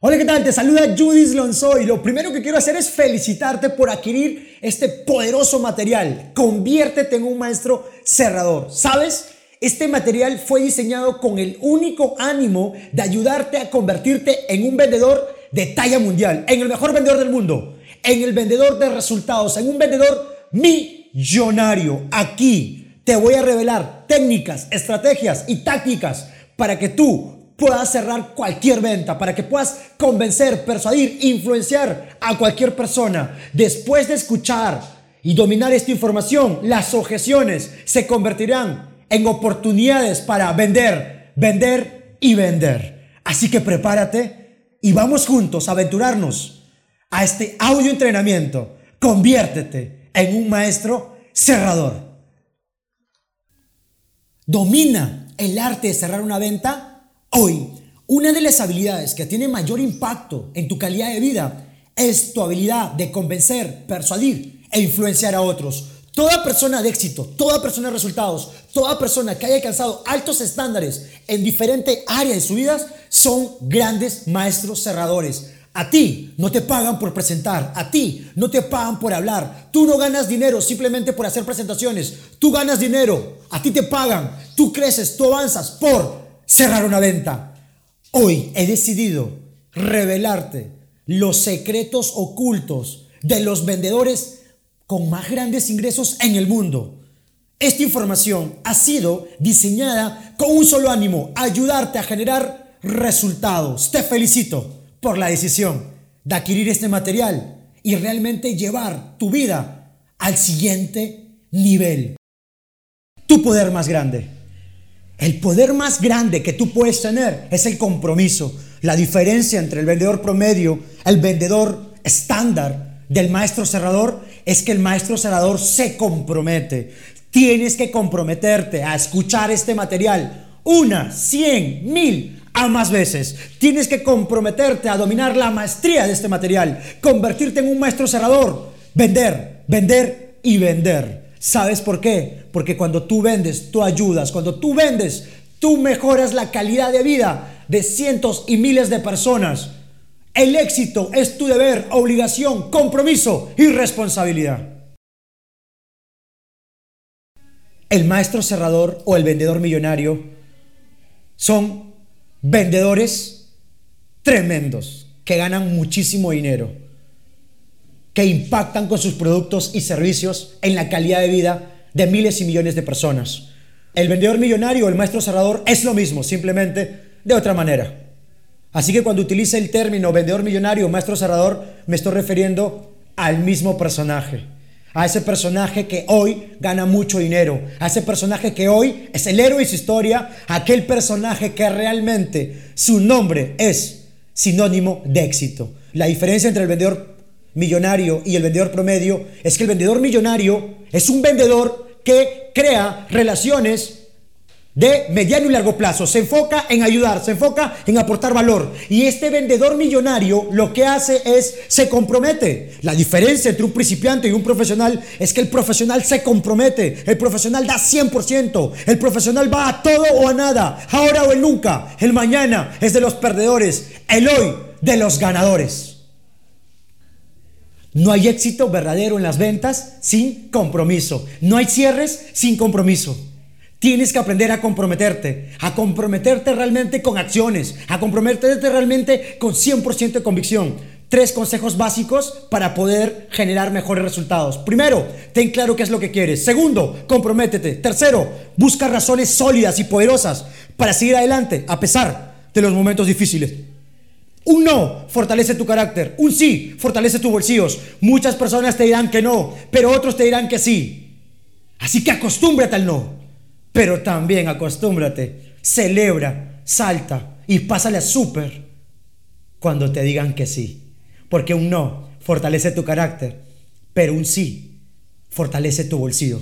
Hola, ¿qué tal? Te saluda Judith Lonzo y lo primero que quiero hacer es felicitarte por adquirir este poderoso material. Conviértete en un maestro cerrador. ¿Sabes? Este material fue diseñado con el único ánimo de ayudarte a convertirte en un vendedor de talla mundial, en el mejor vendedor del mundo, en el vendedor de resultados, en un vendedor millonario. Aquí te voy a revelar técnicas, estrategias y tácticas para que tú puedas cerrar cualquier venta, para que puedas convencer, persuadir, influenciar a cualquier persona. Después de escuchar y dominar esta información, las objeciones se convertirán en oportunidades para vender, vender y vender. Así que prepárate y vamos juntos a aventurarnos a este audio entrenamiento. Conviértete en un maestro cerrador. Domina el arte de cerrar una venta Hoy, una de las habilidades que tiene mayor impacto en tu calidad de vida es tu habilidad de convencer, persuadir e influenciar a otros. Toda persona de éxito, toda persona de resultados, toda persona que haya alcanzado altos estándares en diferentes áreas de su vida son grandes maestros cerradores. A ti no te pagan por presentar, a ti no te pagan por hablar. Tú no ganas dinero simplemente por hacer presentaciones. Tú ganas dinero, a ti te pagan, tú creces, tú avanzas por cerrar una venta. Hoy he decidido revelarte los secretos ocultos de los vendedores con más grandes ingresos en el mundo. Esta información ha sido diseñada con un solo ánimo, ayudarte a generar resultados. Te felicito por la decisión de adquirir este material y realmente llevar tu vida al siguiente nivel. Tu poder más grande. El poder más grande que tú puedes tener es el compromiso. La diferencia entre el vendedor promedio, el vendedor estándar del maestro cerrador es que el maestro cerrador se compromete. Tienes que comprometerte a escuchar este material una, cien, mil, a más veces. Tienes que comprometerte a dominar la maestría de este material, convertirte en un maestro cerrador, vender, vender y vender. ¿Sabes por qué? Porque cuando tú vendes, tú ayudas. Cuando tú vendes, tú mejoras la calidad de vida de cientos y miles de personas. El éxito es tu deber, obligación, compromiso y responsabilidad. El maestro cerrador o el vendedor millonario son vendedores tremendos que ganan muchísimo dinero que impactan con sus productos y servicios en la calidad de vida de miles y millones de personas. El vendedor millonario o el maestro cerrador es lo mismo, simplemente de otra manera. Así que cuando utilice el término vendedor millonario o maestro cerrador, me estoy refiriendo al mismo personaje. A ese personaje que hoy gana mucho dinero. A ese personaje que hoy es el héroe de su historia. Aquel personaje que realmente su nombre es sinónimo de éxito. La diferencia entre el vendedor millonario y el vendedor promedio es que el vendedor millonario es un vendedor que crea relaciones de mediano y largo plazo. Se enfoca en ayudar, se enfoca en aportar valor. Y este vendedor millonario lo que hace es, se compromete. La diferencia entre un principiante y un profesional es que el profesional se compromete. El profesional da 100%. El profesional va a todo o a nada. Ahora o nunca. El mañana es de los perdedores. El hoy de los ganadores. No hay éxito verdadero en las ventas sin compromiso. No hay cierres sin compromiso. Tienes que aprender a comprometerte, a comprometerte realmente con acciones, a comprometerte realmente con 100% de convicción. Tres consejos básicos para poder generar mejores resultados. Primero, ten claro qué es lo que quieres. Segundo, comprométete. Tercero, busca razones sólidas y poderosas para seguir adelante a pesar de los momentos difíciles. Un no fortalece tu carácter. Un sí fortalece tus bolsillos. Muchas personas te dirán que no, pero otros te dirán que sí. Así que acostúmbrate al no. Pero también acostúmbrate, celebra, salta y pásale a súper cuando te digan que sí. Porque un no fortalece tu carácter, pero un sí fortalece tu bolsillo.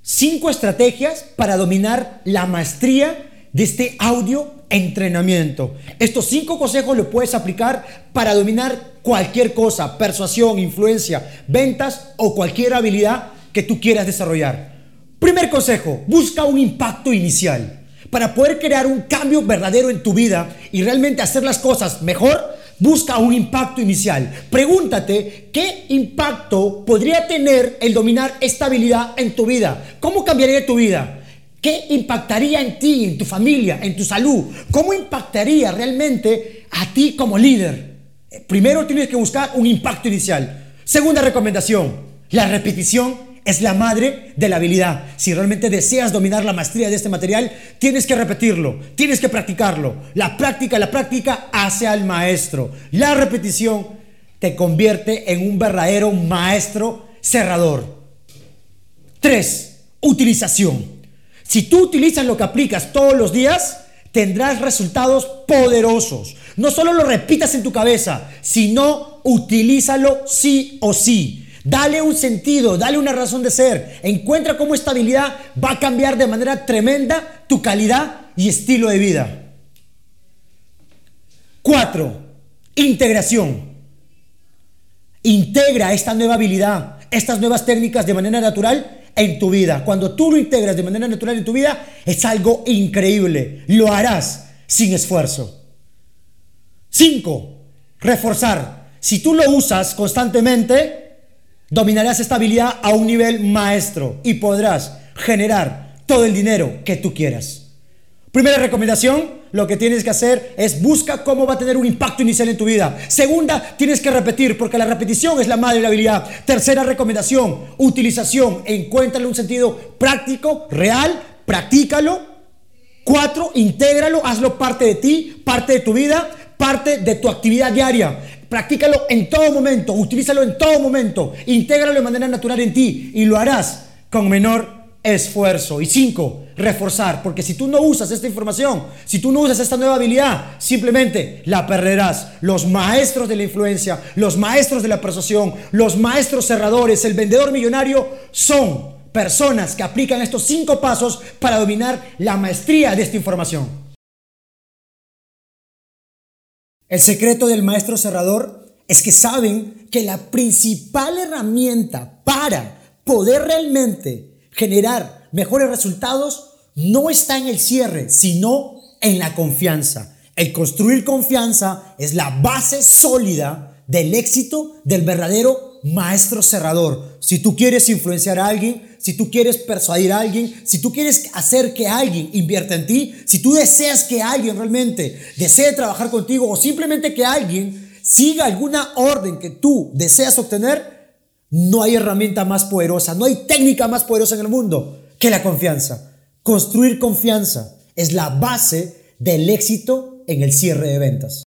Cinco estrategias para dominar la maestría de este audio entrenamiento. Estos cinco consejos los puedes aplicar para dominar cualquier cosa, persuasión, influencia, ventas o cualquier habilidad que tú quieras desarrollar. Primer consejo, busca un impacto inicial. Para poder crear un cambio verdadero en tu vida y realmente hacer las cosas mejor, busca un impacto inicial. Pregúntate qué impacto podría tener el dominar esta habilidad en tu vida. ¿Cómo cambiaría tu vida? ¿Qué impactaría en ti, en tu familia, en tu salud? ¿Cómo impactaría realmente a ti como líder? Primero tienes que buscar un impacto inicial. Segunda recomendación, la repetición es la madre de la habilidad. Si realmente deseas dominar la maestría de este material, tienes que repetirlo, tienes que practicarlo. La práctica, la práctica hace al maestro. La repetición te convierte en un verdadero maestro cerrador. Tres, utilización. Si tú utilizas lo que aplicas todos los días, tendrás resultados poderosos. No solo lo repitas en tu cabeza, sino utilízalo sí o sí. Dale un sentido, dale una razón de ser. Encuentra cómo esta habilidad va a cambiar de manera tremenda tu calidad y estilo de vida. Cuatro, integración. Integra esta nueva habilidad, estas nuevas técnicas de manera natural en tu vida. Cuando tú lo integras de manera natural en tu vida, es algo increíble. Lo harás sin esfuerzo. 5. Reforzar. Si tú lo usas constantemente, dominarás esta habilidad a un nivel maestro y podrás generar todo el dinero que tú quieras. Primera recomendación, lo que tienes que hacer es busca cómo va a tener un impacto inicial en tu vida. Segunda, tienes que repetir porque la repetición es la madre de la habilidad. Tercera recomendación, utilización. Encuéntrale un sentido práctico, real, practícalo. Cuatro, intégralo, hazlo parte de ti, parte de tu vida, parte de tu actividad diaria. Practícalo en todo momento, utilízalo en todo momento, intégralo de manera natural en ti y lo harás con menor esfuerzo. Y cinco, reforzar, porque si tú no usas esta información, si tú no usas esta nueva habilidad, simplemente la perderás. Los maestros de la influencia, los maestros de la persuasión, los maestros cerradores, el vendedor millonario son personas que aplican estos cinco pasos para dominar la maestría de esta información. El secreto del maestro cerrador es que saben que la principal herramienta para poder realmente generar mejores resultados no está en el cierre, sino en la confianza. El construir confianza es la base sólida del éxito del verdadero maestro cerrador. Si tú quieres influenciar a alguien, si tú quieres persuadir a alguien, si tú quieres hacer que alguien invierta en ti, si tú deseas que alguien realmente desee trabajar contigo o simplemente que alguien siga alguna orden que tú deseas obtener, no hay herramienta más poderosa, no hay técnica más poderosa en el mundo que la confianza. Construir confianza es la base del éxito en el cierre de ventas.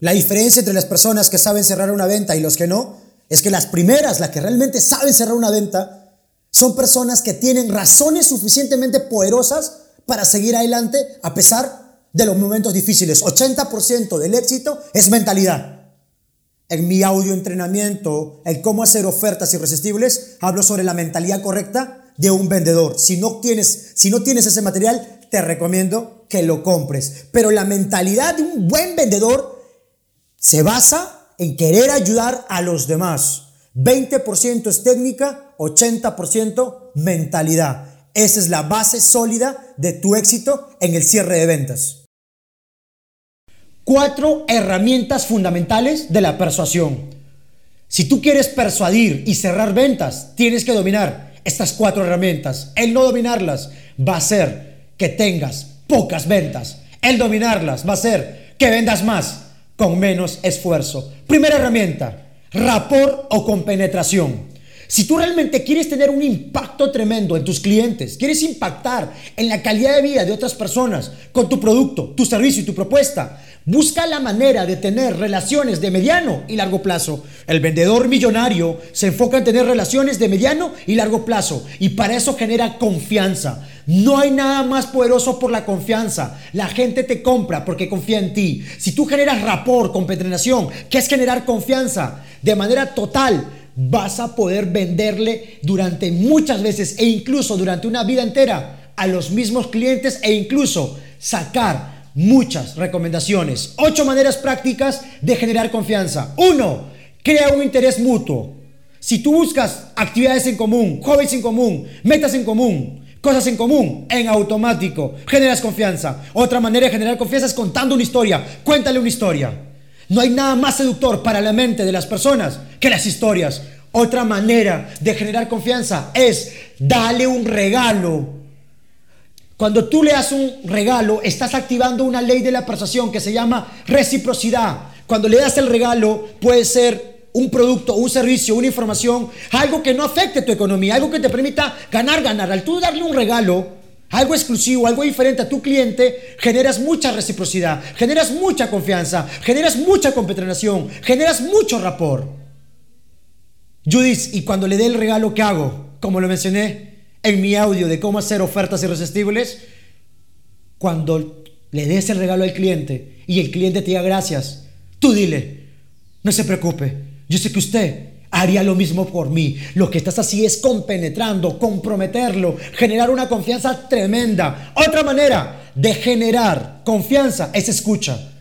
La diferencia entre las personas que saben cerrar una venta y los que no es que las primeras, las que realmente saben cerrar una venta, son personas que tienen razones suficientemente poderosas para seguir adelante a pesar de los momentos difíciles. 80% del éxito es mentalidad. En mi audio entrenamiento, el cómo hacer ofertas irresistibles, hablo sobre la mentalidad correcta de un vendedor. Si no tienes, si no tienes ese material, te recomiendo que lo compres. Pero la mentalidad de un buen vendedor se basa en querer ayudar a los demás. 20% es técnica, 80% mentalidad. Esa es la base sólida de tu éxito en el cierre de ventas cuatro herramientas fundamentales de la persuasión. Si tú quieres persuadir y cerrar ventas, tienes que dominar estas cuatro herramientas. El no dominarlas va a ser que tengas pocas ventas. El dominarlas va a ser que vendas más con menos esfuerzo. Primera herramienta, rapor o compenetración. Si tú realmente quieres tener un impacto tremendo en tus clientes, quieres impactar en la calidad de vida de otras personas con tu producto, tu servicio y tu propuesta, Busca la manera de tener relaciones de mediano y largo plazo. El vendedor millonario se enfoca en tener relaciones de mediano y largo plazo y para eso genera confianza. No hay nada más poderoso por la confianza. La gente te compra porque confía en ti. Si tú generas rapport, compenetración, que es generar confianza de manera total, vas a poder venderle durante muchas veces e incluso durante una vida entera a los mismos clientes e incluso sacar muchas recomendaciones. Ocho maneras prácticas de generar confianza. Uno, crea un interés mutuo. Si tú buscas actividades en común, hobbies en común, metas en común, Cosas en común, en automático. Generas confianza. Otra manera de generar confianza es contando una historia. Cuéntale una historia. No hay nada más seductor para la mente de las personas que las historias. Otra manera de generar confianza es darle un regalo. Cuando tú le das un regalo, estás activando una ley de la persuasión que se llama reciprocidad. Cuando le das el regalo, puede ser un producto, un servicio, una información, algo que no afecte tu economía, algo que te permita ganar, ganar. Al tú darle un regalo, algo exclusivo, algo diferente a tu cliente, generas mucha reciprocidad, generas mucha confianza, generas mucha compenetración, generas mucho rapport. Judith, y cuando le dé el regalo, ¿qué hago? Como lo mencioné en mi audio de cómo hacer ofertas irresistibles, cuando le des el regalo al cliente y el cliente te diga gracias, tú dile, no se preocupe, yo sé que usted haría lo mismo por mí. Lo que estás así es compenetrando, comprometerlo, generar una confianza tremenda. Otra manera de generar confianza es escucha.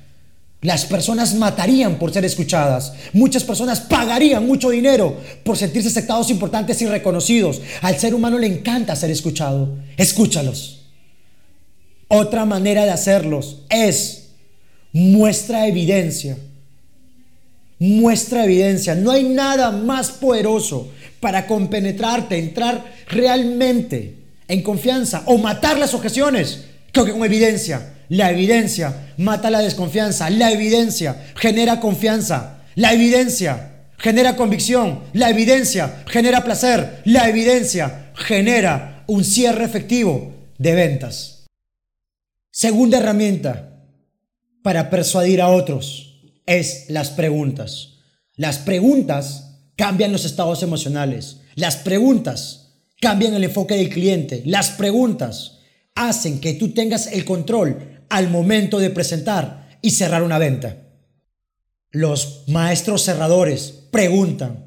Las personas matarían por ser escuchadas. Muchas personas pagarían mucho dinero por sentirse aceptados, importantes y reconocidos. Al ser humano le encanta ser escuchado. Escúchalos. Otra manera de hacerlos es muestra evidencia muestra evidencia. No hay nada más poderoso para compenetrarte, entrar realmente en confianza o matar las objeciones que con evidencia. La evidencia mata la desconfianza. La evidencia genera confianza. La evidencia genera convicción. La evidencia genera placer. La evidencia genera un cierre efectivo de ventas. Segunda herramienta para persuadir a otros es las preguntas. Las preguntas cambian los estados emocionales. Las preguntas cambian el enfoque del cliente. Las preguntas hacen que tú tengas el control al momento de presentar y cerrar una venta. Los maestros cerradores preguntan.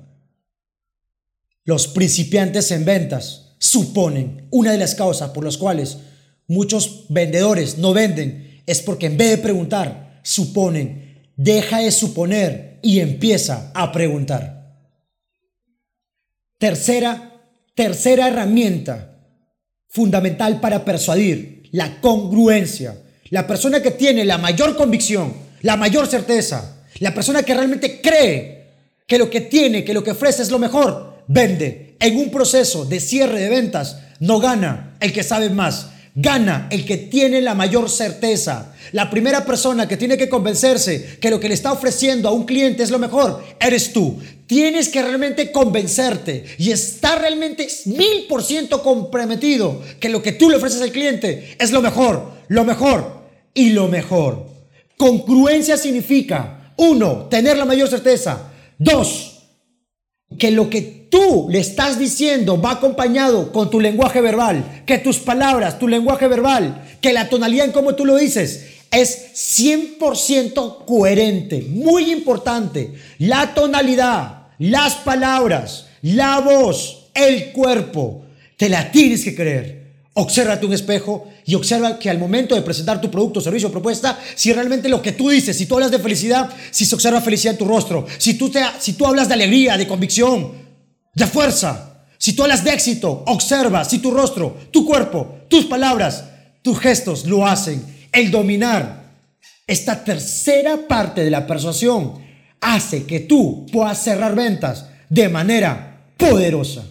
Los principiantes en ventas suponen una de las causas por las cuales muchos vendedores no venden es porque en vez de preguntar, suponen deja de suponer y empieza a preguntar. Tercera, tercera herramienta fundamental para persuadir, la congruencia. La persona que tiene la mayor convicción, la mayor certeza, la persona que realmente cree que lo que tiene, que lo que ofrece es lo mejor, vende. En un proceso de cierre de ventas no gana el que sabe más, Gana el que tiene la mayor certeza. La primera persona que tiene que convencerse que lo que le está ofreciendo a un cliente es lo mejor, eres tú. Tienes que realmente convencerte y estar realmente mil por ciento comprometido que lo que tú le ofreces al cliente es lo mejor, lo mejor y lo mejor. Congruencia significa, uno, tener la mayor certeza. Dos, que lo que tú le estás diciendo va acompañado con tu lenguaje verbal, que tus palabras, tu lenguaje verbal, que la tonalidad en cómo tú lo dices es 100% coherente. Muy importante, la tonalidad, las palabras, la voz, el cuerpo, te la tienes que creer. Obsérvate un espejo y observa que al momento de presentar tu producto, servicio o propuesta, si realmente lo que tú dices, si tú hablas de felicidad, si se observa felicidad en tu rostro, si tú, te, si tú hablas de alegría, de convicción, de fuerza. Si tú hablas de éxito, observa si tu rostro, tu cuerpo, tus palabras, tus gestos lo hacen. El dominar esta tercera parte de la persuasión hace que tú puedas cerrar ventas de manera poderosa.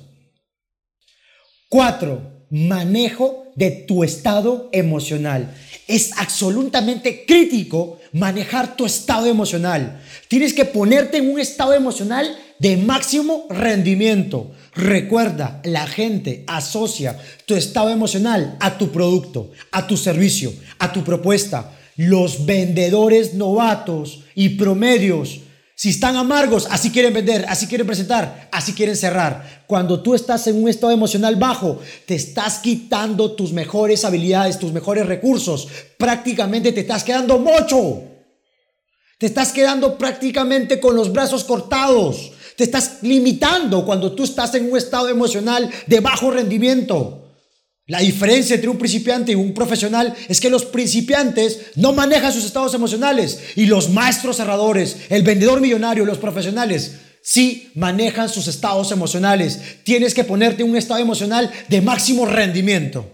Cuatro, manejo de tu estado emocional. Es absolutamente crítico manejar tu estado emocional. Tienes que ponerte en un estado emocional de máximo rendimiento. Recuerda, la gente asocia tu estado emocional a tu producto, a tu servicio, a tu propuesta. Los vendedores novatos y promedios, si están amargos, así quieren vender, así quieren presentar, así quieren cerrar. Cuando tú estás en un estado emocional bajo, te estás quitando tus mejores habilidades, tus mejores recursos. Prácticamente te estás quedando mocho. Te estás quedando prácticamente con los brazos cortados. Te estás limitando cuando tú estás en un estado emocional de bajo rendimiento. La diferencia entre un principiante y un profesional es que los principiantes no manejan sus estados emocionales y los maestros cerradores, el vendedor millonario, los profesionales, sí manejan sus estados emocionales. Tienes que ponerte un estado emocional de máximo rendimiento.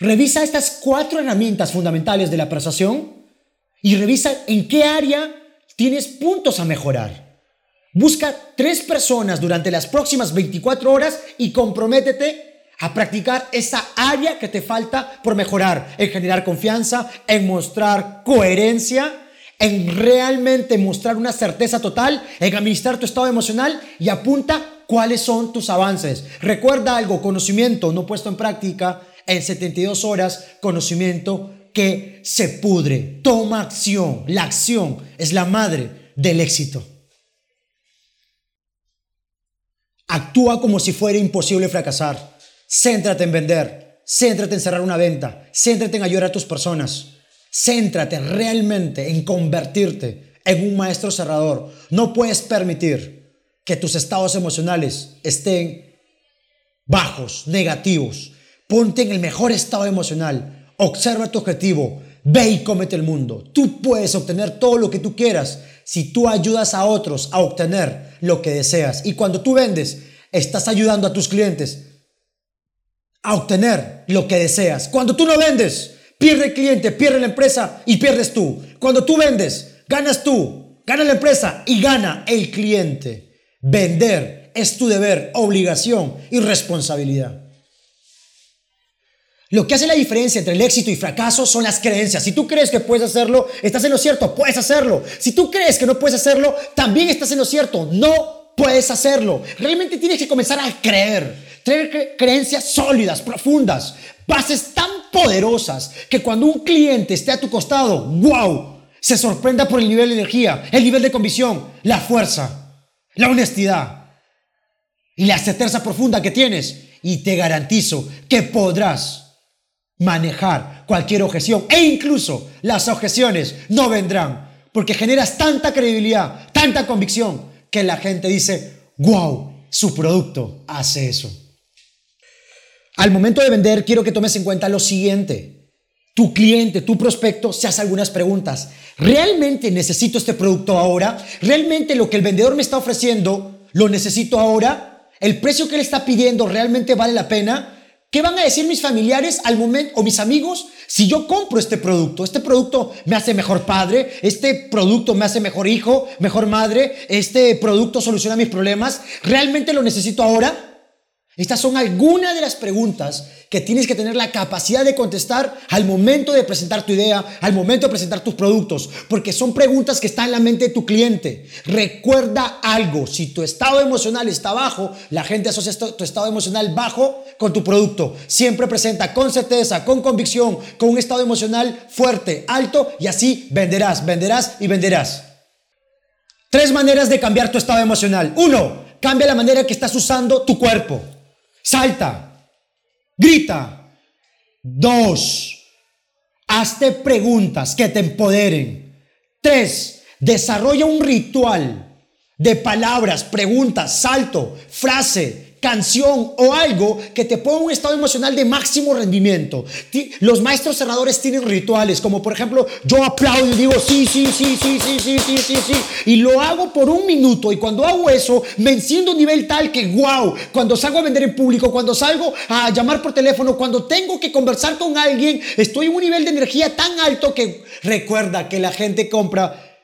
Revisa estas cuatro herramientas fundamentales de la persuasión y revisa en qué área tienes puntos a mejorar. Busca tres personas durante las próximas 24 horas y comprométete a practicar esa área que te falta por mejorar, en generar confianza, en mostrar coherencia, en realmente mostrar una certeza total, en administrar tu estado emocional y apunta cuáles son tus avances. Recuerda algo, conocimiento no puesto en práctica en 72 horas conocimiento que se pudre. Toma acción. La acción es la madre del éxito. Actúa como si fuera imposible fracasar. Céntrate en vender. Céntrate en cerrar una venta. Céntrate en ayudar a tus personas. Céntrate realmente en convertirte en un maestro cerrador. No puedes permitir que tus estados emocionales estén bajos, negativos. Ponte en el mejor estado emocional. Observa tu objetivo. Ve y cómete el mundo. Tú puedes obtener todo lo que tú quieras si tú ayudas a otros a obtener lo que deseas. Y cuando tú vendes, estás ayudando a tus clientes a obtener lo que deseas. Cuando tú no vendes, pierde el cliente, pierde la empresa y pierdes tú. Cuando tú vendes, ganas tú, gana la empresa y gana el cliente. Vender es tu deber, obligación y responsabilidad. Lo que hace la diferencia entre el éxito y fracaso son las creencias. Si tú crees que puedes hacerlo, estás en lo cierto, puedes hacerlo. Si tú crees que no puedes hacerlo, también estás en lo cierto, no puedes hacerlo. Realmente tienes que comenzar a creer, tener creencias sólidas, profundas, bases tan poderosas que cuando un cliente esté a tu costado, wow, se sorprenda por el nivel de energía, el nivel de convicción, la fuerza, la honestidad y la certeza profunda que tienes. Y te garantizo que podrás manejar cualquier objeción e incluso las objeciones no vendrán porque generas tanta credibilidad, tanta convicción que la gente dice, wow, su producto hace eso. Al momento de vender quiero que tomes en cuenta lo siguiente. Tu cliente, tu prospecto se hace algunas preguntas. ¿Realmente necesito este producto ahora? ¿Realmente lo que el vendedor me está ofreciendo lo necesito ahora? ¿El precio que él está pidiendo realmente vale la pena? ¿Qué van a decir mis familiares al momento o mis amigos si yo compro este producto? Este producto me hace mejor padre, este producto me hace mejor hijo, mejor madre, este producto soluciona mis problemas. ¿Realmente lo necesito ahora? Estas son algunas de las preguntas que tienes que tener la capacidad de contestar al momento de presentar tu idea, al momento de presentar tus productos, porque son preguntas que están en la mente de tu cliente. Recuerda algo, si tu estado emocional está bajo, la gente asocia tu estado emocional bajo con tu producto. Siempre presenta con certeza, con convicción, con un estado emocional fuerte, alto, y así venderás, venderás y venderás. Tres maneras de cambiar tu estado emocional. Uno, cambia la manera que estás usando tu cuerpo. Salta, grita. Dos, hazte preguntas que te empoderen. Tres, desarrolla un ritual de palabras, preguntas, salto, frase, canción o algo que te ponga un estado emocional de máximo rendimiento. Los maestros cerradores tienen rituales, como por ejemplo, yo aplaudo y digo, sí, sí, sí, sí, sí, sí, sí, sí, sí, y lo hago por un minuto y cuando hago eso, me enciendo a un nivel tal que, wow, cuando salgo a vender en público, cuando salgo a llamar por teléfono, cuando tengo que conversar con alguien, estoy en un nivel de energía tan alto que recuerda que la gente compra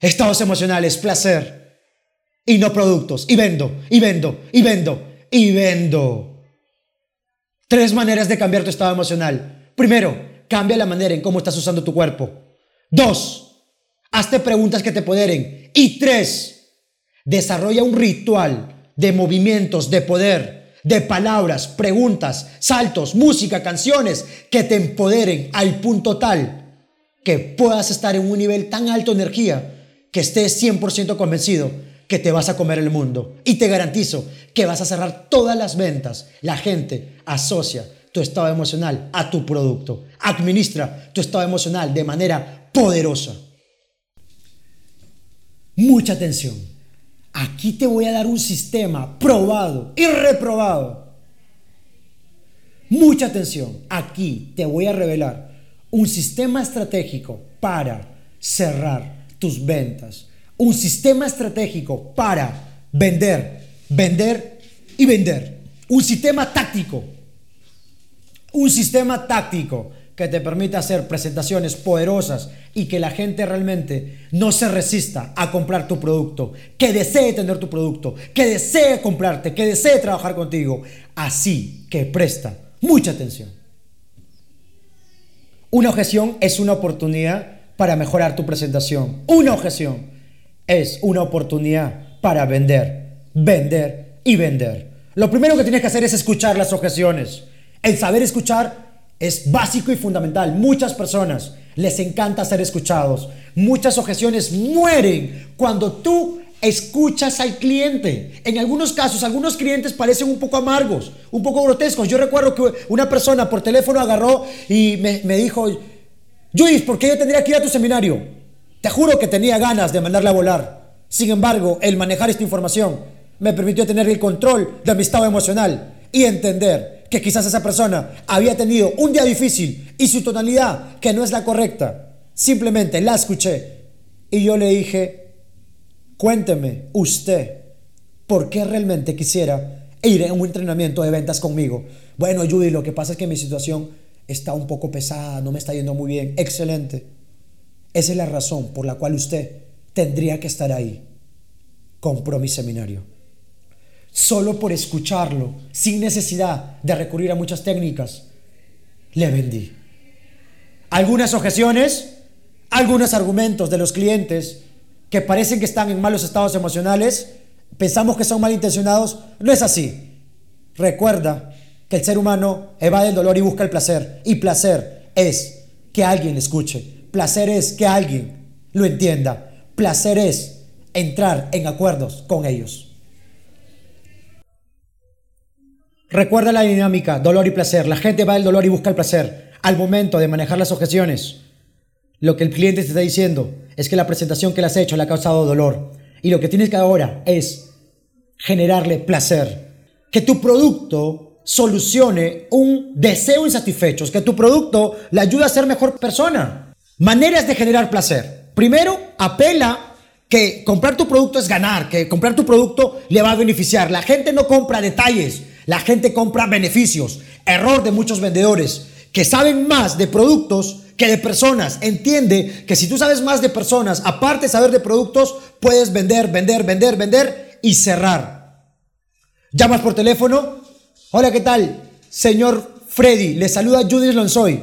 estados emocionales, placer. Y no productos. Y vendo, y vendo, y vendo y vendo. Tres maneras de cambiar tu estado emocional. Primero, cambia la manera en cómo estás usando tu cuerpo. Dos, hazte preguntas que te poderen. Y tres, desarrolla un ritual de movimientos, de poder, de palabras, preguntas, saltos, música, canciones que te empoderen al punto tal que puedas estar en un nivel tan alto de energía que estés 100% convencido que te vas a comer el mundo. Y te garantizo que vas a cerrar todas las ventas. La gente asocia tu estado emocional a tu producto. Administra tu estado emocional de manera poderosa. Mucha atención. Aquí te voy a dar un sistema probado y reprobado. Mucha atención. Aquí te voy a revelar un sistema estratégico para cerrar tus ventas. Un sistema estratégico para vender, vender y vender. Un sistema táctico. Un sistema táctico que te permita hacer presentaciones poderosas y que la gente realmente no se resista a comprar tu producto, que desee tener tu producto, que desee comprarte, que desee trabajar contigo. Así que presta mucha atención. Una objeción es una oportunidad para mejorar tu presentación. Una objeción es una oportunidad para vender, vender y vender. Lo primero que tienes que hacer es escuchar las objeciones. El saber escuchar es básico y fundamental. Muchas personas les encanta ser escuchados. Muchas objeciones mueren cuando tú escuchas al cliente. En algunos casos, algunos clientes parecen un poco amargos, un poco grotescos. Yo recuerdo que una persona por teléfono agarró y me, dijo, Luis, ¿por qué yo tendría que ir a tu seminario? Te juro que tenía ganas de mandarle a volar. Sin embargo, el manejar esta información me permitió tener el control de mi estado emocional y entender que quizás esa persona había tenido un día difícil y su tonalidad, que no es la correcta, simplemente la escuché y yo le dije, cuénteme usted, ¿por qué realmente quisiera ir a un entrenamiento de ventas conmigo? Bueno, Judy, lo que pasa es que mi situación está un poco pesada, no me está yendo muy bien. Excelente. Esa es la razón por la cual usted tendría que estar ahí. Compró mi seminario solo por escucharlo, sin necesidad de recurrir a muchas técnicas, le vendí. Algunas objeciones, algunos argumentos de los clientes que parecen que están en malos estados emocionales, pensamos que son malintencionados, no es así. Recuerda que el ser humano evade el dolor y busca el placer. Y placer es que alguien escuche. Placer es que alguien lo entienda. Placer es entrar en acuerdos con ellos. Recuerda la dinámica, dolor y placer. La gente va del dolor y busca el placer. Al momento de manejar las objeciones, lo que el cliente te está diciendo es que la presentación que le has hecho le ha causado dolor. Y lo que tienes que ahora es generarle placer. Que tu producto solucione un deseo insatisfecho. Que tu producto le ayude a ser mejor persona. Maneras de generar placer. Primero, apela que comprar tu producto es ganar, que comprar tu producto le va a beneficiar. La gente no compra detalles, la gente compra beneficios. Error de muchos vendedores que saben más de productos que de personas. Entiende que si tú sabes más de personas, aparte de saber de productos, puedes vender, vender, vender, vender y cerrar. Llamas por teléfono. Hola, ¿qué tal? Señor Freddy, le saluda Judith Lonsoy.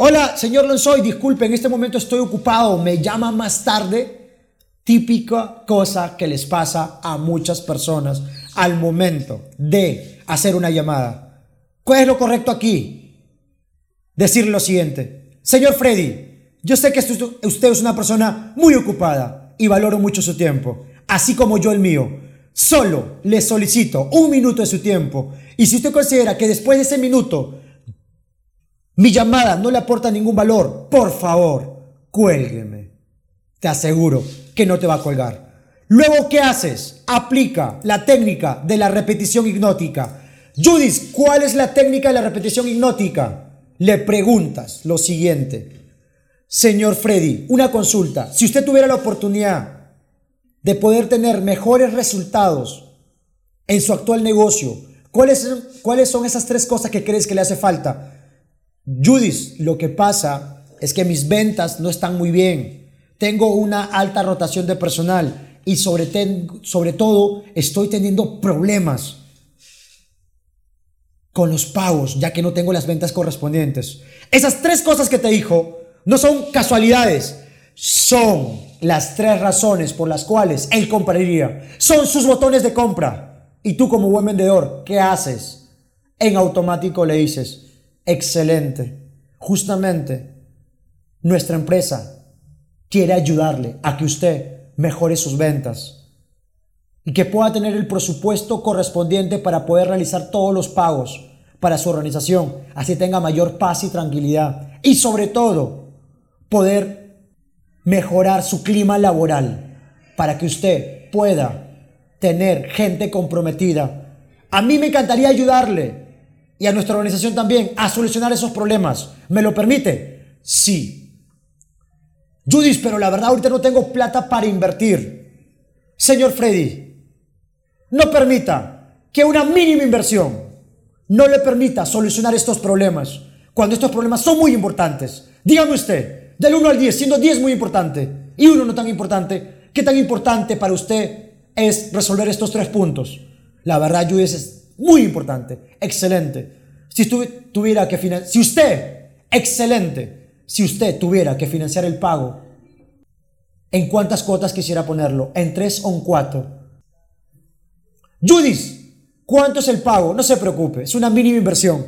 Hola, señor Lonsoy, disculpe, en este momento estoy ocupado, me llama más tarde. Típica cosa que les pasa a muchas personas al momento de hacer una llamada. ¿Cuál es lo correcto aquí? Decir lo siguiente. Señor Freddy, yo sé que usted es una persona muy ocupada y valoro mucho su tiempo, así como yo el mío. Solo le solicito un minuto de su tiempo y si usted considera que después de ese minuto mi llamada no le aporta ningún valor, por favor, cuélgueme. Te aseguro que no te va a colgar. Luego, ¿qué haces? Aplica la técnica de la repetición hipnótica. Judith, ¿cuál es la técnica de la repetición hipnótica? Le preguntas lo siguiente. Señor Freddy, una consulta. Si usted tuviera la oportunidad de poder tener mejores resultados en su actual negocio, ¿cuáles, ¿cuáles son esas tres cosas que crees que le hace falta? Judith, lo que pasa es que mis ventas no están muy bien. Tengo una alta rotación de personal y sobre, sobre todo estoy teniendo problemas con los pagos, ya que no tengo las ventas correspondientes. Esas tres cosas que te dijo no son casualidades, son las tres razones por las cuales él compraría. Son sus botones de compra. Y tú como buen vendedor, ¿qué haces? En automático le dices, excelente. Justamente, nuestra empresa quiere ayudarle a que usted mejore sus ventas y que pueda tener el presupuesto correspondiente para poder realizar todos los pagos para su organización, así tenga mayor paz y tranquilidad y sobre todo poder mejorar su clima laboral para que usted pueda tener gente comprometida. A mí me encantaría ayudarle y a nuestra organización también a solucionar esos problemas. ¿Me lo permite? Sí. Judith, pero la verdad ahorita no tengo plata para invertir. Señor Freddy, no permita que una mínima inversión no le permita solucionar estos problemas cuando estos problemas son muy importantes. Dígame usted, del 1 al 10, siendo 10 muy importante y 1 no tan importante, ¿qué tan importante para usted es resolver estos tres puntos? La verdad, Judith, muy importante, excelente. Si tuviera que financiar, si usted, excelente, si usted tuviera que financiar el pago, ¿en cuántas cuotas quisiera ponerlo? ¿En tres o en cuatro? Judith, ¿cuánto es el pago? No se preocupe, es una mínima inversión.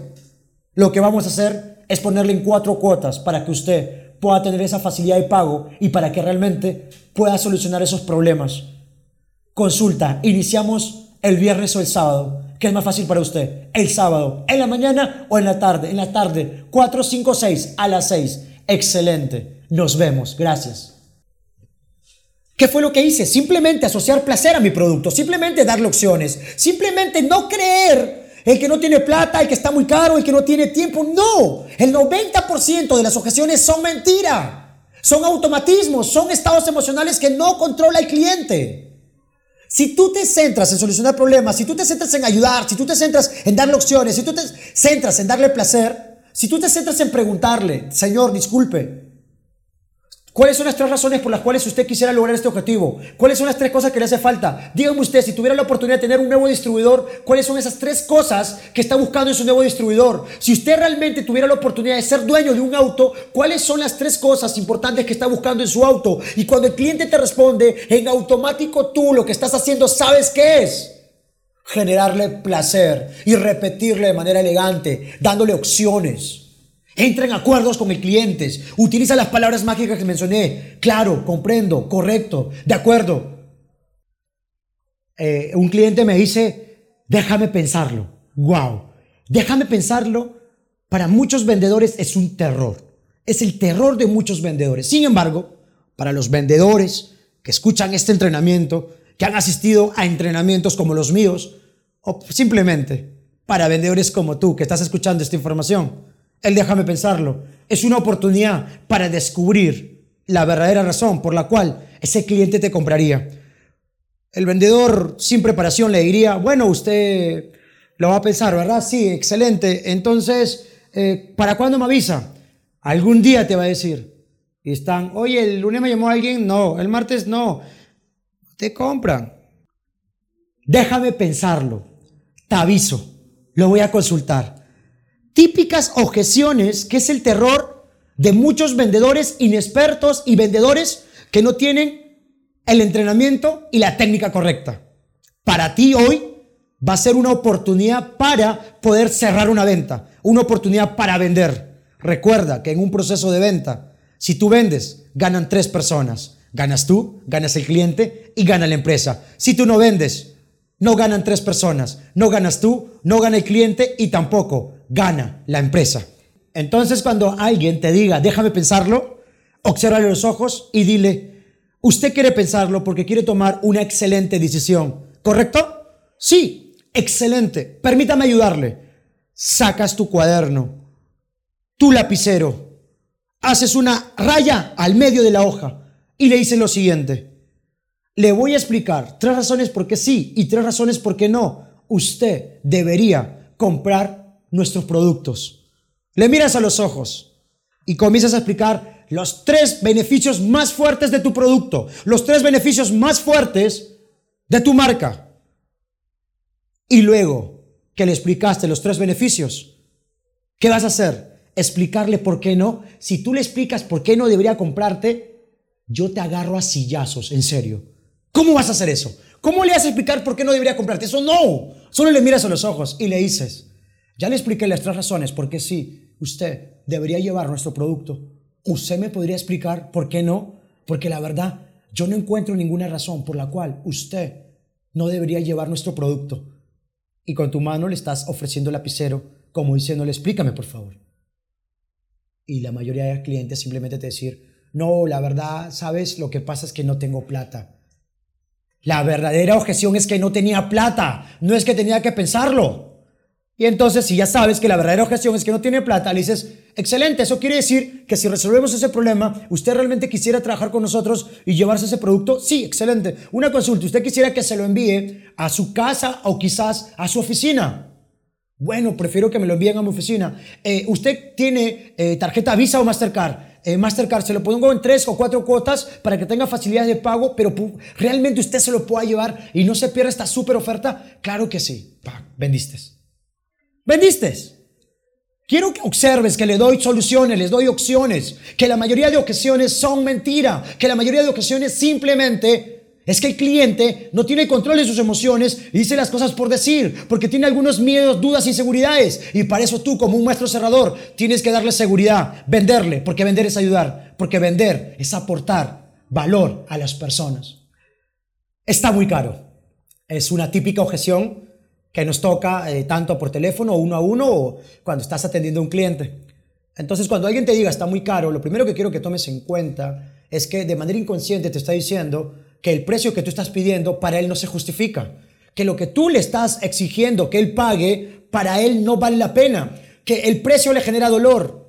Lo que vamos a hacer es ponerle en cuatro cuotas para que usted pueda tener esa facilidad de pago y para que realmente pueda solucionar esos problemas. Consulta, iniciamos el viernes o el sábado. ¿Qué es más fácil para usted? El sábado, en la mañana o en la tarde. En la tarde, 4, 5, 6, a las 6. Excelente. Nos vemos. Gracias. ¿Qué fue lo que hice? Simplemente asociar placer a mi producto, simplemente darle opciones, simplemente no creer el que no tiene plata, el que está muy caro, el que no tiene tiempo. No, el 90% de las objeciones son mentira, son automatismos, son estados emocionales que no controla el cliente. Si tú te centras en solucionar problemas, si tú te centras en ayudar, si tú te centras en darle opciones, si tú te centras en darle placer, si tú te centras en preguntarle, Señor, disculpe, ¿Cuáles son las tres razones por las cuales usted quisiera lograr este objetivo? ¿Cuáles son las tres cosas que le hace falta? Dígame usted, si tuviera la oportunidad de tener un nuevo distribuidor, ¿cuáles son esas tres cosas que está buscando en su nuevo distribuidor? Si usted realmente tuviera la oportunidad de ser dueño de un auto, ¿cuáles son las tres cosas importantes que está buscando en su auto? Y cuando el cliente te responde, en automático tú lo que estás haciendo, ¿sabes qué es? Generarle placer y repetirle de manera elegante, dándole opciones. Entra en acuerdos con el cliente. Utiliza las palabras mágicas que mencioné. Claro, comprendo, correcto, de acuerdo. Eh, un cliente me dice, déjame pensarlo. Wow, déjame pensarlo. Para muchos vendedores es un terror. Es el terror de muchos vendedores. Sin embargo, para los vendedores que escuchan este entrenamiento, que han asistido a entrenamientos como los míos, o simplemente para vendedores como tú que estás escuchando esta información, el déjame pensarlo, es una oportunidad para descubrir la verdadera razón por la cual ese cliente te compraría. El vendedor sin preparación le diría, bueno, usted lo va a pensar, ¿verdad? Sí, excelente. Entonces, eh, ¿para cuándo me avisa? Algún día te va a decir. Están, oye, el lunes me llamó alguien, no, el martes no. Te compran. Déjame pensarlo. Te aviso. Lo voy a consultar típicas objeciones que es el terror de muchos vendedores inexpertos y vendedores que no tienen el entrenamiento y la técnica correcta. Para ti hoy va a ser una oportunidad para poder cerrar una venta, una oportunidad para vender. Recuerda que en un proceso de venta, si tú vendes, ganan tres personas. Ganas tú, ganas el cliente y gana la empresa. Si tú no vendes, no ganan tres personas. No ganas tú, no gana el cliente y tampoco gana la empresa. Entonces cuando alguien te diga, déjame pensarlo, obsérvale los ojos y dile, usted quiere pensarlo porque quiere tomar una excelente decisión, ¿correcto? Sí, excelente. Permítame ayudarle. Sacas tu cuaderno, tu lapicero, haces una raya al medio de la hoja y le dices lo siguiente. Le voy a explicar tres razones por qué sí y tres razones por qué no. Usted debería comprar nuestros productos. Le miras a los ojos y comienzas a explicar los tres beneficios más fuertes de tu producto, los tres beneficios más fuertes de tu marca. Y luego que le explicaste los tres beneficios, ¿qué vas a hacer? Explicarle por qué no. Si tú le explicas por qué no debería comprarte, yo te agarro a sillazos, en serio. ¿Cómo vas a hacer eso? ¿Cómo le vas a explicar por qué no debería comprarte? Eso no. Solo le miras a los ojos y le dices, ya le expliqué las tres razones por qué sí, usted debería llevar nuestro producto. ¿Usted me podría explicar por qué no? Porque la verdad, yo no encuentro ninguna razón por la cual usted no debería llevar nuestro producto. Y con tu mano le estás ofreciendo el lapicero como diciéndole, explícame por favor. Y la mayoría de clientes simplemente te decir, no, la verdad, sabes, lo que pasa es que no tengo plata. La verdadera objeción es que no tenía plata, no es que tenía que pensarlo. Y entonces, si ya sabes que la verdadera objeción es que no tiene plata, le dices, Excelente, eso quiere decir que si resolvemos ese problema, usted realmente quisiera trabajar con nosotros y llevarse ese producto. Sí, excelente. Una consulta, usted quisiera que se lo envíe a su casa o quizás a su oficina. Bueno, prefiero que me lo envíen a mi oficina. Eh, ¿Usted tiene eh, tarjeta Visa o Mastercard? Eh, Mastercard se lo pongo en tres o cuatro cuotas para que tenga facilidades de pago, pero realmente usted se lo pueda llevar y no se pierda esta súper oferta. Claro que sí. vendiste. Vendiste. Quiero que observes que le doy soluciones, les doy opciones, que la mayoría de ocasiones son mentira, que la mayoría de ocasiones simplemente es que el cliente no tiene control de sus emociones y dice las cosas por decir, porque tiene algunos miedos, dudas, inseguridades. Y para eso tú, como un maestro cerrador, tienes que darle seguridad, venderle, porque vender es ayudar, porque vender es aportar valor a las personas. Está muy caro. Es una típica objeción que nos toca eh, tanto por teléfono uno a uno o cuando estás atendiendo a un cliente. Entonces, cuando alguien te diga está muy caro, lo primero que quiero que tomes en cuenta es que de manera inconsciente te está diciendo que el precio que tú estás pidiendo para él no se justifica, que lo que tú le estás exigiendo que él pague para él no vale la pena, que el precio le genera dolor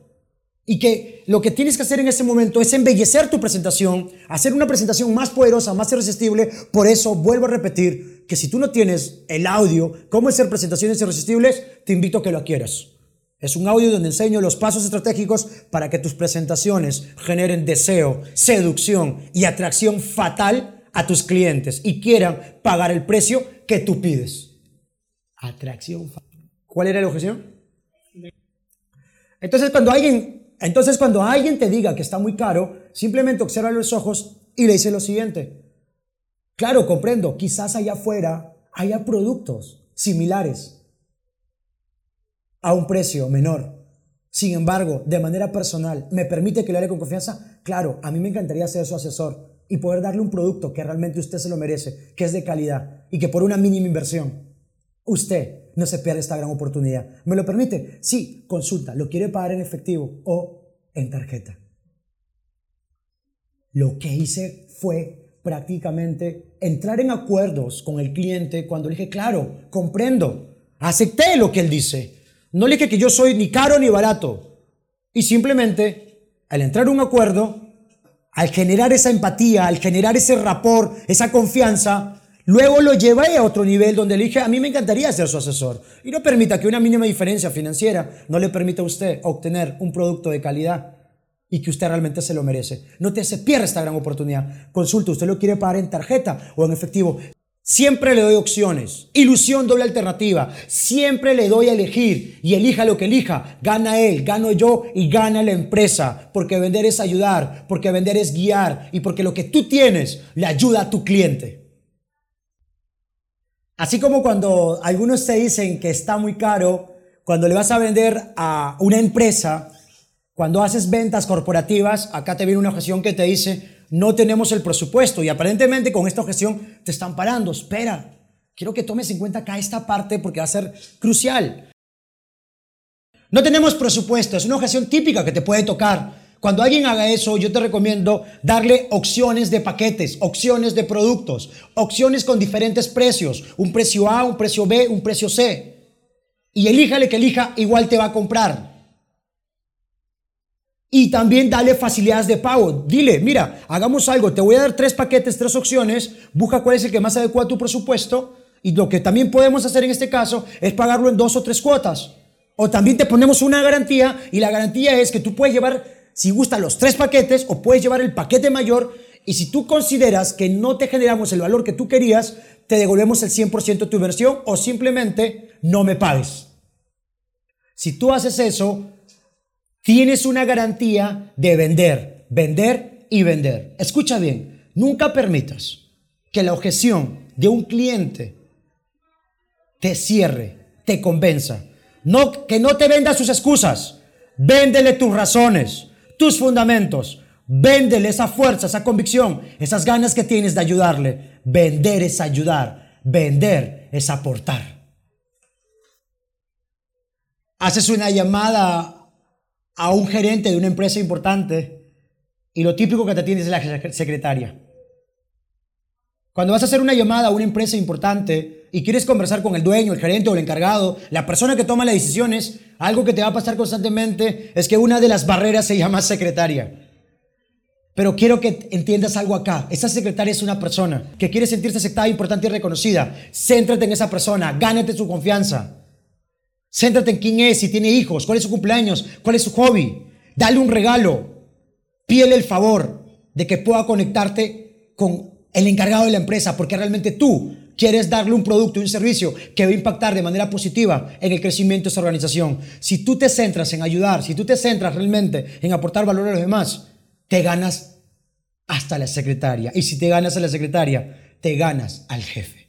y que lo que tienes que hacer en ese momento es embellecer tu presentación, hacer una presentación más poderosa, más irresistible. Por eso vuelvo a repetir, que si tú no tienes el audio, cómo hacer presentaciones irresistibles, te invito a que lo adquieras. Es un audio donde enseño los pasos estratégicos para que tus presentaciones generen deseo, seducción y atracción fatal a tus clientes y quieran pagar el precio que tú pides. Atracción fatal. ¿Cuál era la objeción? Entonces cuando alguien, entonces cuando alguien te diga que está muy caro, simplemente observa los ojos y le dice lo siguiente. Claro, comprendo, quizás allá afuera haya productos similares a un precio menor. Sin embargo, de manera personal, ¿me permite que le hable con confianza? Claro, a mí me encantaría ser su asesor y poder darle un producto que realmente usted se lo merece, que es de calidad y que por una mínima inversión, usted no se pierde esta gran oportunidad. ¿Me lo permite? Sí, consulta, ¿lo quiere pagar en efectivo o en tarjeta? Lo que hice fue prácticamente entrar en acuerdos con el cliente cuando le dije, claro, comprendo, acepté lo que él dice. No le dije que yo soy ni caro ni barato. Y simplemente, al entrar en un acuerdo, al generar esa empatía, al generar ese rapport, esa confianza, luego lo llevé a otro nivel donde le dije, a mí me encantaría ser su asesor. Y no permita que una mínima diferencia financiera no le permita a usted obtener un producto de calidad y que usted realmente se lo merece. No te se pierda esta gran oportunidad. Consulta, ¿usted lo quiere pagar en tarjeta o en efectivo? Siempre le doy opciones. Ilusión doble alternativa. Siempre le doy a elegir y elija lo que elija. Gana él, gano yo y gana la empresa. Porque vender es ayudar, porque vender es guiar y porque lo que tú tienes le ayuda a tu cliente. Así como cuando algunos te dicen que está muy caro, cuando le vas a vender a una empresa, cuando haces ventas corporativas, acá te viene una objeción que te dice, no tenemos el presupuesto y aparentemente con esta objeción te están parando. Espera, quiero que tomes en cuenta acá esta parte porque va a ser crucial. No tenemos presupuesto, es una objeción típica que te puede tocar. Cuando alguien haga eso, yo te recomiendo darle opciones de paquetes, opciones de productos, opciones con diferentes precios, un precio A, un precio B, un precio C. Y elíjale que elija, igual te va a comprar. Y también dale facilidades de pago. Dile, mira, hagamos algo, te voy a dar tres paquetes, tres opciones, busca cuál es el que más adecua a tu presupuesto. Y lo que también podemos hacer en este caso es pagarlo en dos o tres cuotas. O también te ponemos una garantía y la garantía es que tú puedes llevar, si gusta, los tres paquetes o puedes llevar el paquete mayor. Y si tú consideras que no te generamos el valor que tú querías, te devolvemos el 100% de tu inversión o simplemente no me pagues. Si tú haces eso, tienes una garantía de vender, vender y vender. Escucha bien, nunca permitas que la objeción de un cliente te cierre, te convenza. Que no te venda sus excusas. Véndele tus razones, tus fundamentos. Véndele esa fuerza, esa convicción, esas ganas que tienes de ayudarle. Vender es ayudar. Vender es aportar. Haces una llamada a un gerente de una empresa importante y lo típico que te atiende es la secretaria. Cuando vas a hacer una llamada a una empresa importante, y quieres conversar con el dueño, el gerente o el encargado, la persona que toma las decisiones, algo que te va a pasar constantemente es que una de las barreras se llama secretaria. Pero quiero que entiendas algo acá. Esa secretaria es una persona que quiere sentirse aceptada, importante y reconocida. Céntrate en esa persona, gánate su confianza. Céntrate en quién es, si tiene hijos, cuál es su cumpleaños, cuál es su hobby. Dale un regalo. Pídele el favor de que pueda conectarte con el encargado de la empresa, porque realmente tú quieres darle un producto un servicio que va a impactar de manera positiva en el crecimiento de esa organización. Si tú te centras en ayudar, si tú te centras realmente en aportar valor a los demás, te ganas hasta la secretaria. Y si te ganas a la secretaria, te ganas al jefe.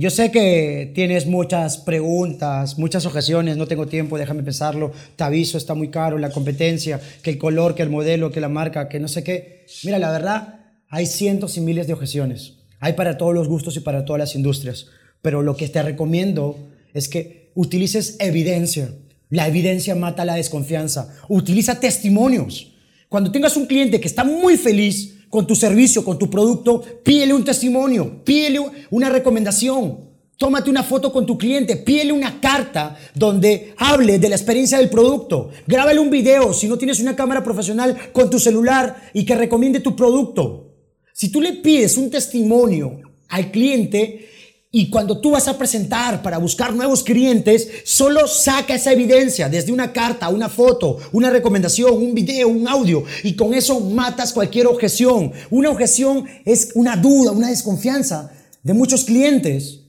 Yo sé que tienes muchas preguntas, muchas objeciones, no tengo tiempo, déjame pensarlo, te aviso, está muy caro, la competencia, que el color, que el modelo, que la marca, que no sé qué. Mira, la verdad, hay cientos y miles de objeciones. Hay para todos los gustos y para todas las industrias. Pero lo que te recomiendo es que utilices evidencia. La evidencia mata la desconfianza. Utiliza testimonios. Cuando tengas un cliente que está muy feliz, con tu servicio, con tu producto, pídele un testimonio, pídele una recomendación. Tómate una foto con tu cliente, pídele una carta donde hable de la experiencia del producto. Grábale un video si no tienes una cámara profesional con tu celular y que recomiende tu producto. Si tú le pides un testimonio al cliente, y cuando tú vas a presentar para buscar nuevos clientes, solo saca esa evidencia desde una carta, una foto, una recomendación, un video, un audio. Y con eso matas cualquier objeción. Una objeción es una duda, una desconfianza de muchos clientes.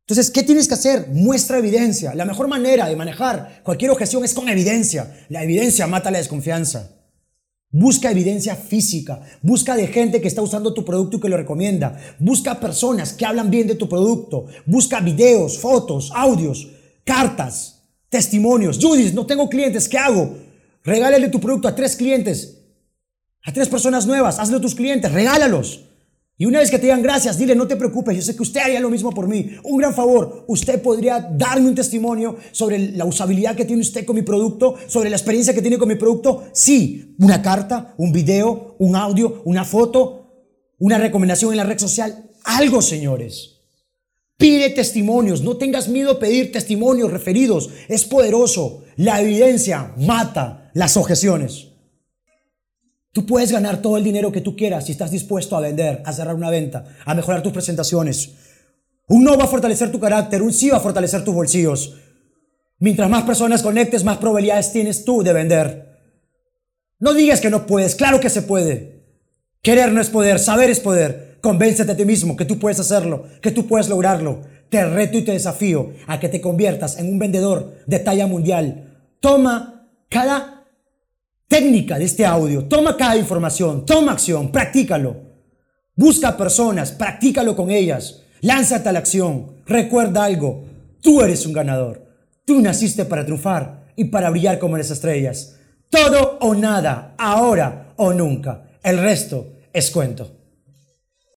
Entonces, ¿qué tienes que hacer? Muestra evidencia. La mejor manera de manejar cualquier objeción es con evidencia. La evidencia mata la desconfianza. Busca evidencia física, busca de gente que está usando tu producto y que lo recomienda, busca personas que hablan bien de tu producto, busca videos, fotos, audios, cartas, testimonios. Judith, no tengo clientes, ¿qué hago? Regálale tu producto a tres clientes, a tres personas nuevas, hazlo a tus clientes, regálalos. Y una vez que te digan gracias, dile, no te preocupes, yo sé que usted haría lo mismo por mí. Un gran favor, usted podría darme un testimonio sobre la usabilidad que tiene usted con mi producto, sobre la experiencia que tiene con mi producto. Sí, una carta, un video, un audio, una foto, una recomendación en la red social, algo, señores. Pide testimonios, no tengas miedo a pedir testimonios referidos, es poderoso. La evidencia mata las objeciones. Tú puedes ganar todo el dinero que tú quieras si estás dispuesto a vender, a cerrar una venta, a mejorar tus presentaciones. Un no va a fortalecer tu carácter, un sí va a fortalecer tus bolsillos. Mientras más personas conectes, más probabilidades tienes tú de vender. No digas que no puedes, claro que se puede. Querer no es poder, saber es poder. Convéncete a ti mismo que tú puedes hacerlo, que tú puedes lograrlo. Te reto y te desafío a que te conviertas en un vendedor de talla mundial. Toma cada técnica de este audio. Toma cada información, toma acción, practícalo. Busca personas, practícalo con ellas. Lánzate a la acción. Recuerda algo, tú eres un ganador. Tú naciste para triunfar y para brillar como las estrellas. Todo o nada, ahora o nunca. El resto es cuento.